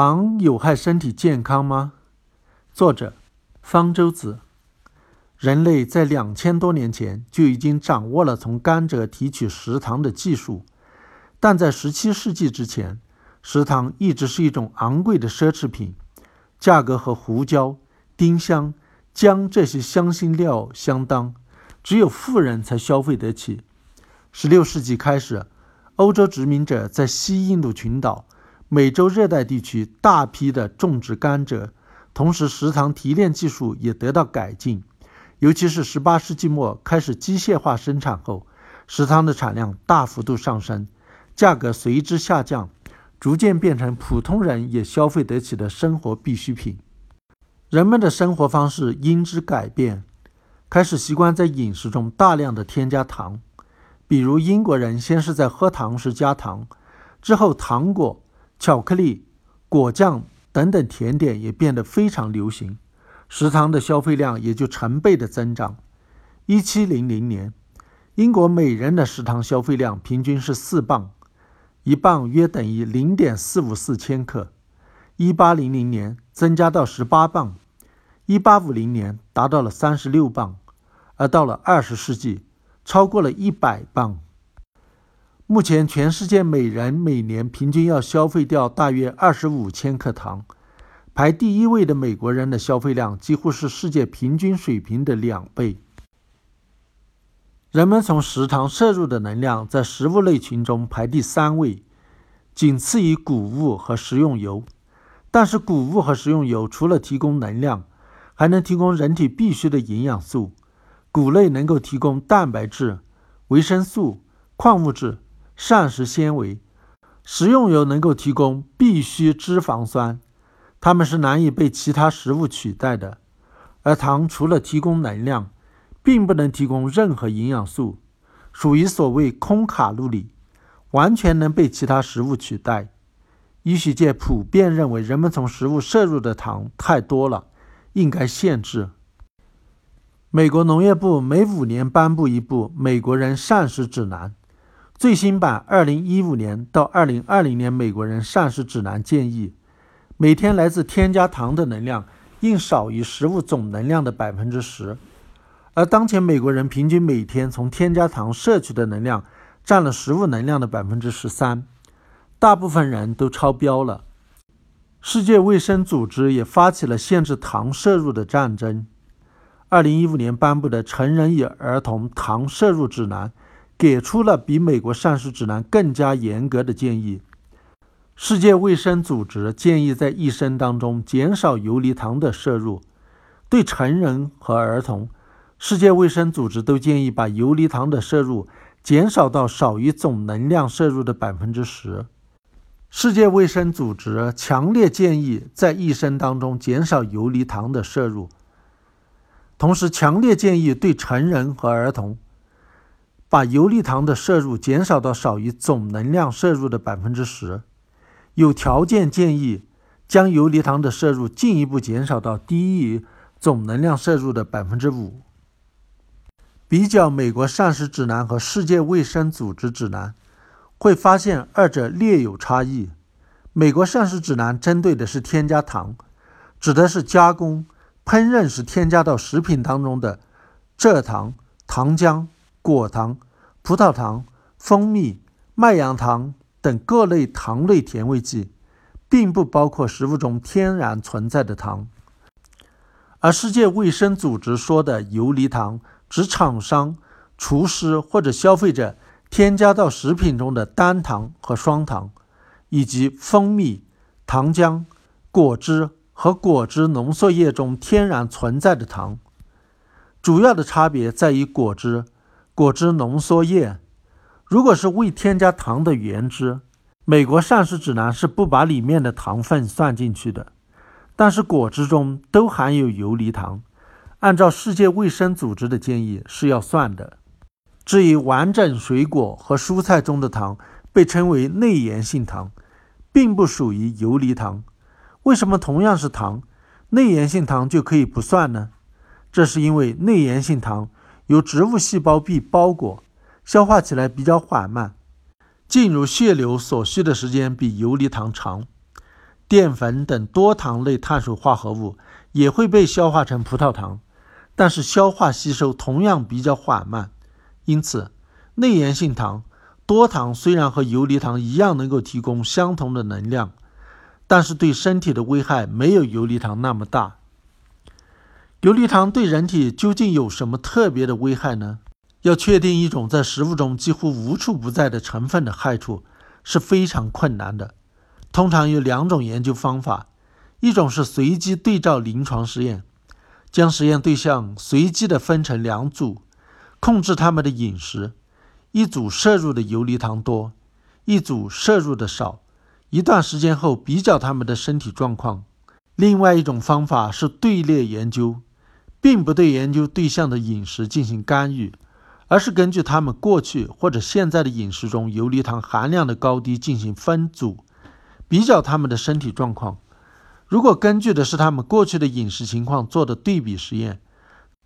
糖有害身体健康吗？作者：方舟子。人类在两千多年前就已经掌握了从甘蔗提取食糖的技术，但在17世纪之前，食糖一直是一种昂贵的奢侈品，价格和胡椒、丁香、姜这些香辛料相当，只有富人才消费得起。16世纪开始，欧洲殖民者在西印度群岛、美洲热带地区大批的种植甘蔗，同时食糖提炼技术也得到改进。尤其是18世纪末开始机械化生产后，食糖的产量大幅度上升，价格随之下降，逐渐变成普通人也消费得起的生活必需品。人们的生活方式因之改变，开始习惯在饮食中大量的添加糖。比如英国人先是在喝糖时加糖，之后糖果、巧克力、果酱等等甜点也变得非常流行。食堂的消费量也就成倍的增长。一七零零年，英国每人的食堂消费量平均是四磅，一磅约等于零点四五四千克。一八零零年增加到十八磅，一八五零年达到了三十六磅，而到了二十世纪，超过了一百磅。目前，全世界每人每年平均要消费掉大约二十五千克糖。排第一位的美国人的消费量几乎是世界平均水平的两倍。人们从食糖摄入的能量在食物类群中排第三位，仅次于谷物和食用油。但是，谷物和食用油除了提供能量，还能提供人体必需的营养素。谷类能够提供蛋白质、维生素、矿物质、膳食纤维；食用油能够提供必需脂肪酸。它们是难以被其他食物取代的，而糖除了提供能量，并不能提供任何营养素，属于所谓空卡路里，完全能被其他食物取代。医学界普遍认为，人们从食物摄入的糖太多了，应该限制。美国农业部每五年颁布一部《美国人膳食指南》，最新版二零一五年到二零二零年《美国人膳食指南》建议。每天来自添加糖的能量应少于食物总能量的百分之十，而当前美国人平均每天从添加糖摄取的能量占了食物能量的百分之十三，大部分人都超标了。世界卫生组织也发起了限制糖摄入的战争。二零一五年颁布的《成人与儿童糖摄入指南》给出了比美国膳食指南更加严格的建议。世界卫生组织建议在一生当中减少游离糖的摄入。对成人和儿童，世界卫生组织都建议把游离糖的摄入减少到少于总能量摄入的百分之十。世界卫生组织强烈建议在一生当中减少游离糖的摄入，同时强烈建议对成人和儿童把游离糖的摄入减少到少于总能量摄入的百分之十。有条件建议将游离糖的摄入进一步减少到低于总能量摄入的百分之五。比较美国膳食指南和世界卫生组织指南，会发现二者略有差异。美国膳食指南针对的是添加糖，指的是加工、烹饪时添加到食品当中的蔗糖、糖浆、果糖、葡萄糖、蜂蜜、麦芽糖。等各类糖类甜味剂，并不包括食物中天然存在的糖。而世界卫生组织说的游离糖，指厂商、厨师或者消费者添加到食品中的单糖和双糖，以及蜂蜜、糖浆、果汁和果汁浓缩液中天然存在的糖。主要的差别在于果汁、果汁浓缩液。如果是未添加糖的原汁，美国膳食指南是不把里面的糖分算进去的。但是果汁中都含有游离糖，按照世界卫生组织的建议是要算的。至于完整水果和蔬菜中的糖，被称为内源性糖，并不属于游离糖。为什么同样是糖，内源性糖就可以不算呢？这是因为内源性糖由植物细胞壁包裹。消化起来比较缓慢，进入血流所需的时间比游离糖长。淀粉等多糖类碳水化合物也会被消化成葡萄糖，但是消化吸收同样比较缓慢。因此，内源性糖多糖虽然和游离糖一样能够提供相同的能量，但是对身体的危害没有游离糖那么大。游离糖对人体究竟有什么特别的危害呢？要确定一种在食物中几乎无处不在的成分的害处是非常困难的。通常有两种研究方法，一种是随机对照临床实验，将实验对象随机的分成两组，控制他们的饮食，一组摄入的游离糖多，一组摄入的少，一段时间后比较他们的身体状况。另外一种方法是队列研究，并不对研究对象的饮食进行干预，而是根据他们过去或者现在的饮食中游离糖含量的高低进行分组。比较他们的身体状况，如果根据的是他们过去的饮食情况做的对比实验，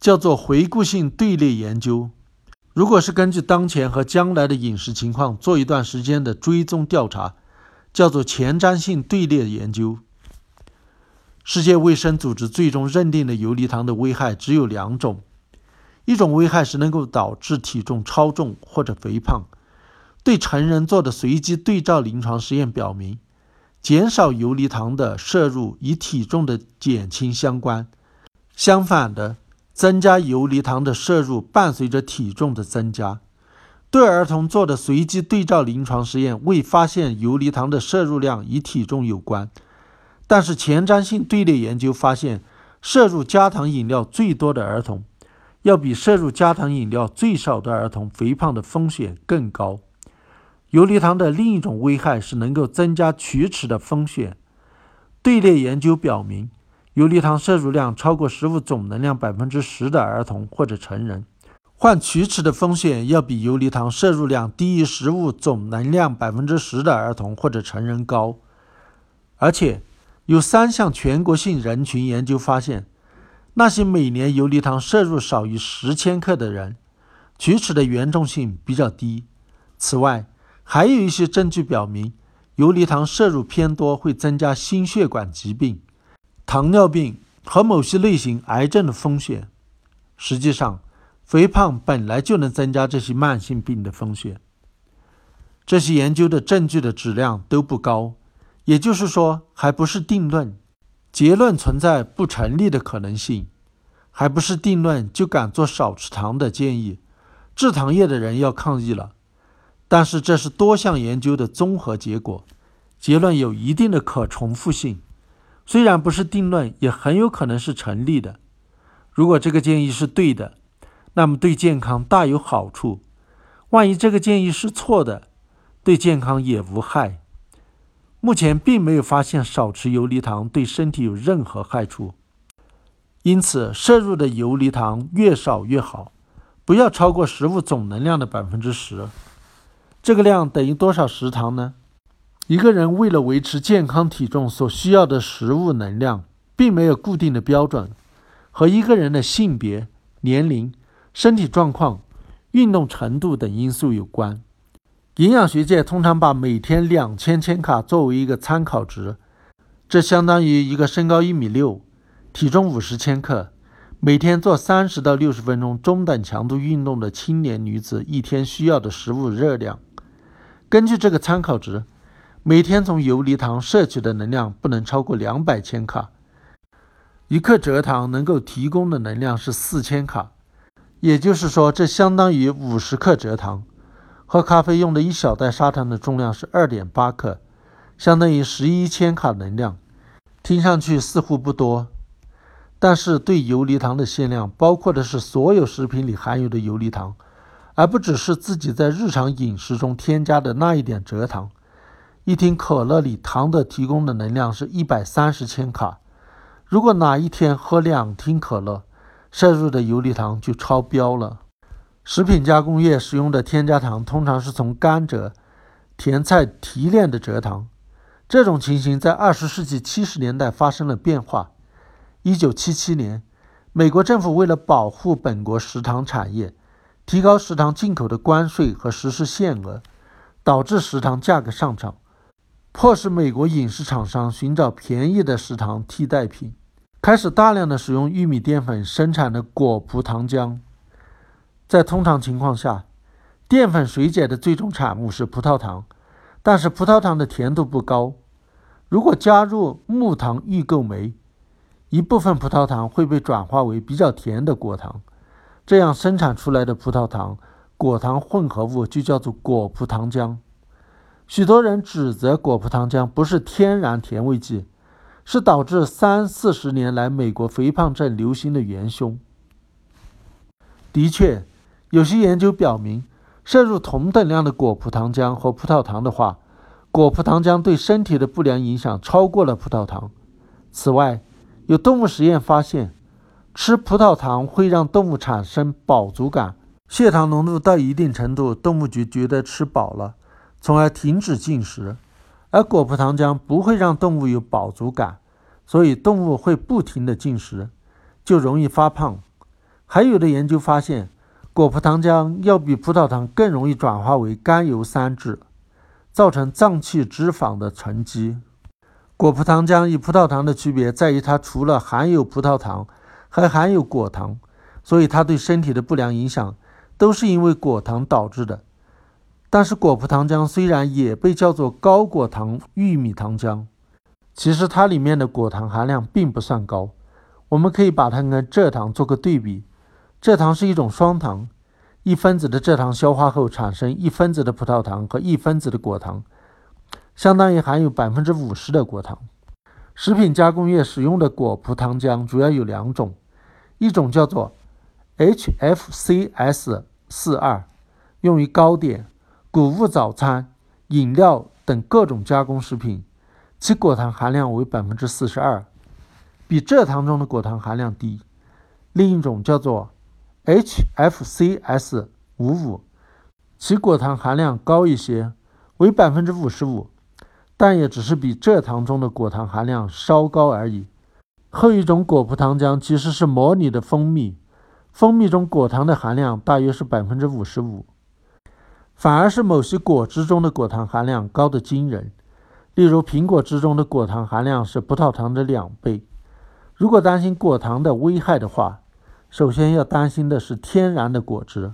叫做回顾性队列研究；如果是根据当前和将来的饮食情况做一段时间的追踪调查，叫做前瞻性队列研究。世界卫生组织最终认定的游离糖的危害只有两种：一种危害是能够导致体重超重或者肥胖。对成人做的随机对照临床实验表明。减少游离糖的摄入与体重的减轻相关，相反的，增加游离糖的摄入伴随着体重的增加。对儿童做的随机对照临床实验未发现游离糖的摄入量与体重有关，但是前瞻性队列研究发现，摄入加糖饮料最多的儿童，要比摄入加糖饮料最少的儿童肥胖的风险更高。游离糖的另一种危害是能够增加龋齿的风险。队列研究表明，游离糖摄入量超过食物总能量百分之十的儿童或者成人，患龋齿的风险要比游离糖摄入量低于食物总能量百分之十的儿童或者成人高。而且，有三项全国性人群研究发现，那些每年游离糖摄入少于十千克的人，龋齿的严重性比较低。此外，还有一些证据表明，游离糖摄入偏多会增加心血管疾病、糖尿病和某些类型癌症的风险。实际上，肥胖本来就能增加这些慢性病的风险。这些研究的证据的质量都不高，也就是说，还不是定论，结论存在不成立的可能性。还不是定论就敢做少吃糖的建议，制糖业的人要抗议了。但是这是多项研究的综合结果，结论有一定的可重复性，虽然不是定论，也很有可能是成立的。如果这个建议是对的，那么对健康大有好处；万一这个建议是错的，对健康也无害。目前并没有发现少吃游离糖对身体有任何害处，因此摄入的游离糖越少越好，不要超过食物总能量的百分之十。这个量等于多少食糖呢？一个人为了维持健康体重所需要的食物能量，并没有固定的标准，和一个人的性别、年龄、身体状况、运动程度等因素有关。营养学界通常把每天两千千卡作为一个参考值，这相当于一个身高一米六、体重五十千克。每天做三十到六十分钟中等强度运动的青年女子一天需要的食物热量。根据这个参考值，每天从游离糖摄取的能量不能超过两百千卡。一克蔗糖能够提供的能量是四千卡，也就是说，这相当于五十克蔗糖。喝咖啡用的一小袋砂糖的重量是二点八克，相当于十一千卡能量。听上去似乎不多，但是对游离糖的限量包括的是所有食品里含有的游离糖。而不只是自己在日常饮食中添加的那一点蔗糖。一听可乐里糖的提供的能量是一百三十千卡，如果哪一天喝两听可乐，摄入的游离糖就超标了。食品加工业使用的添加糖通常是从甘蔗、甜菜提炼的蔗糖。这种情形在二十世纪七十年代发生了变化。一九七七年，美国政府为了保护本国食糖产业。提高食糖进口的关税和实施限额，导致食糖价格上涨。迫使美国饮食厂商寻找便宜的食糖替代品，开始大量的使用玉米淀粉生产的果葡糖浆。在通常情况下，淀粉水解的最终产物是葡萄糖，但是葡萄糖的甜度不高。如果加入木糖异构酶，一部分葡萄糖会被转化为比较甜的果糖，这样生产出来的葡萄糖果糖混合物就叫做果葡糖浆。许多人指责果葡糖浆不是天然甜味剂，是导致三四十年来美国肥胖症流行的元凶。的确，有些研究表明。摄入同等量的果葡糖浆和葡萄糖的话，果葡糖浆对身体的不良影响超过了葡萄糖。此外，有动物实验发现，吃葡萄糖会让动物产生饱足感，血糖浓度到一定程度，动物就觉得吃饱了，从而停止进食；而果葡糖浆不会让动物有饱足感，所以动物会不停地进食，就容易发胖。还有的研究发现。果葡糖浆要比葡萄糖更容易转化为甘油三酯，造成脏器脂肪的沉积。果葡糖浆与葡萄糖的区别在于，它除了含有葡萄糖，还含有果糖，所以它对身体的不良影响都是因为果糖导致的。但是果葡糖浆虽然也被叫做高果糖玉米糖浆，其实它里面的果糖含量并不算高。我们可以把它跟蔗糖做个对比。蔗糖是一种双糖，一分子的蔗糖消化后产生一分子的葡萄糖和一分子的果糖，相当于含有百分之五十的果糖。食品加工业使用的果葡糖浆主要有两种，一种叫做 HFCS 四二，用于糕点、谷物早餐、饮料等各种加工食品，其果糖含量为百分之四十二，比蔗糖中的果糖含量低。另一种叫做 HFCS 五五，其果糖含量高一些，为百分之五十五，但也只是比蔗糖中的果糖含量稍高而已。后一种果葡糖浆其实是模拟的蜂蜜，蜂蜜中果糖的含量大约是百分之五十五，反而是某些果汁中的果糖含量高得惊人，例如苹果汁中的果糖含量是葡萄糖的两倍。如果担心果糖的危害的话，首先要担心的是天然的果汁，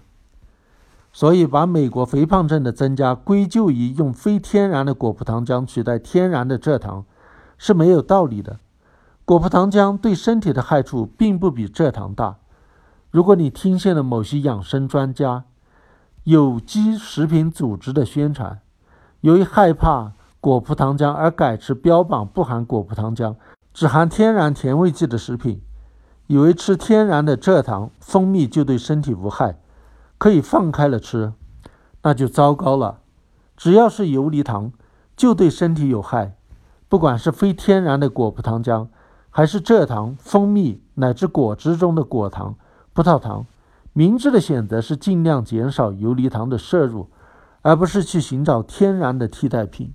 所以把美国肥胖症的增加归咎于用非天然的果葡糖浆取代天然的蔗糖是没有道理的。果葡糖浆对身体的害处并不比蔗糖大。如果你听信了某些养生专家、有机食品组织的宣传，由于害怕果葡糖浆而改吃标榜不含果葡糖浆、只含天然甜味剂的食品。以为吃天然的蔗糖、蜂蜜就对身体无害，可以放开了吃，那就糟糕了。只要是游离糖，就对身体有害。不管是非天然的果葡糖浆，还是蔗糖、蜂蜜乃至果汁中的果糖、葡萄糖，明智的选择是尽量减少游离糖的摄入，而不是去寻找天然的替代品。